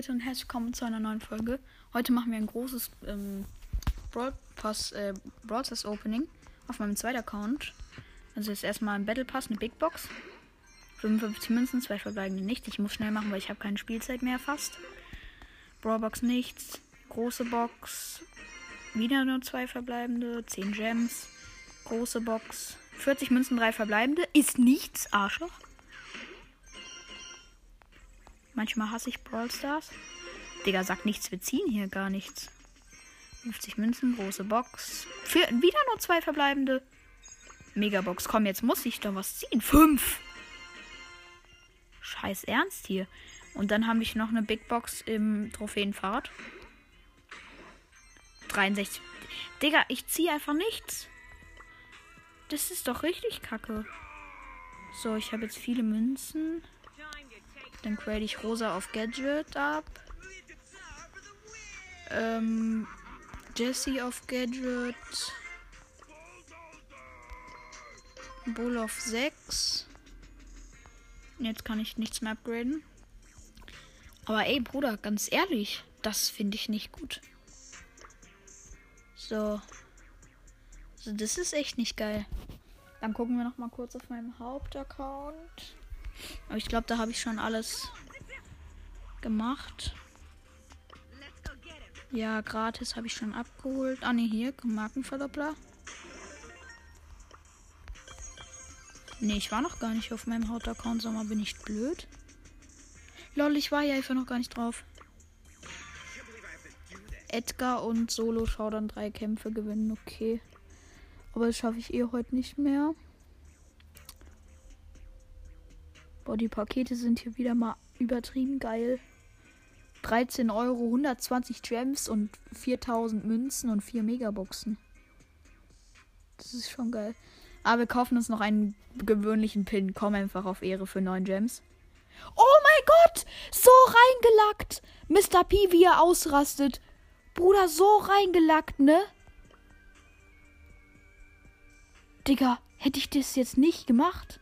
Leute und herzlich willkommen zu einer neuen Folge. Heute machen wir ein großes ähm, Brawl Pass, äh, Brawl Pass Opening auf meinem zweiten Account. Also ist erstmal ein Battle Pass, eine Big Box. 55 Münzen, zwei verbleibende nicht. Ich muss schnell machen, weil ich habe keine Spielzeit mehr fast. Brawlbox nichts. Große Box. Wieder nur zwei verbleibende. 10 Gems. Große Box. 40 Münzen, drei verbleibende. Ist nichts, Arschloch. Manchmal hasse ich Brawl Stars. Digga, sagt nichts, wir ziehen hier gar nichts. 50 Münzen, große Box. Für, wieder nur zwei verbleibende. Megabox. Komm, jetzt muss ich doch was ziehen. Fünf. Scheiß Ernst hier. Und dann habe ich noch eine Big Box im Trophäenfahrt. 63. Digga, ich ziehe einfach nichts. Das ist doch richtig kacke. So, ich habe jetzt viele Münzen. Dann grade ich Rosa auf Gadget ab. Ähm, Jesse auf Gadget. Bull auf 6. Jetzt kann ich nichts mehr upgraden. Aber ey, Bruder, ganz ehrlich, das finde ich nicht gut. So. So, das ist echt nicht geil. Dann gucken wir noch mal kurz auf meinem Hauptaccount. Aber ich glaube, da habe ich schon alles gemacht. Ja, gratis habe ich schon abgeholt. Ah, ne, hier, Markenverdoppler. Ne, ich war noch gar nicht auf meinem Hauptaccount, sag mal, bin ich blöd? Lol, ich war hier einfach noch gar nicht drauf. Edgar und Solo Showdown drei Kämpfe gewinnen, okay. Aber das schaffe ich eh heute nicht mehr. Boah, die Pakete sind hier wieder mal übertrieben geil. 13 Euro, 120 Gems und 4000 Münzen und 4 Megaboxen. Das ist schon geil. Aber wir kaufen uns noch einen gewöhnlichen Pin. Komm einfach auf Ehre für 9 Gems. Oh mein Gott! So reingelackt! Mr. P, wie er ausrastet. Bruder, so reingelackt, ne? Digga, hätte ich das jetzt nicht gemacht?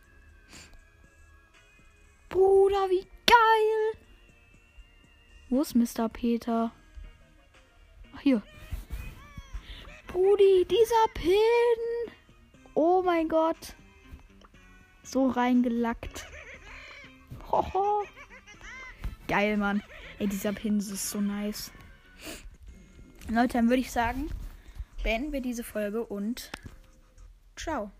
Bruder, wie geil! Wo ist Mr. Peter? Ach, hier. Brudi, dieser Pin! Oh mein Gott. So reingelackt. Hoho. Geil, Mann. Ey, dieser Pin ist so nice. Leute, dann würde ich sagen, beenden wir diese Folge und ciao.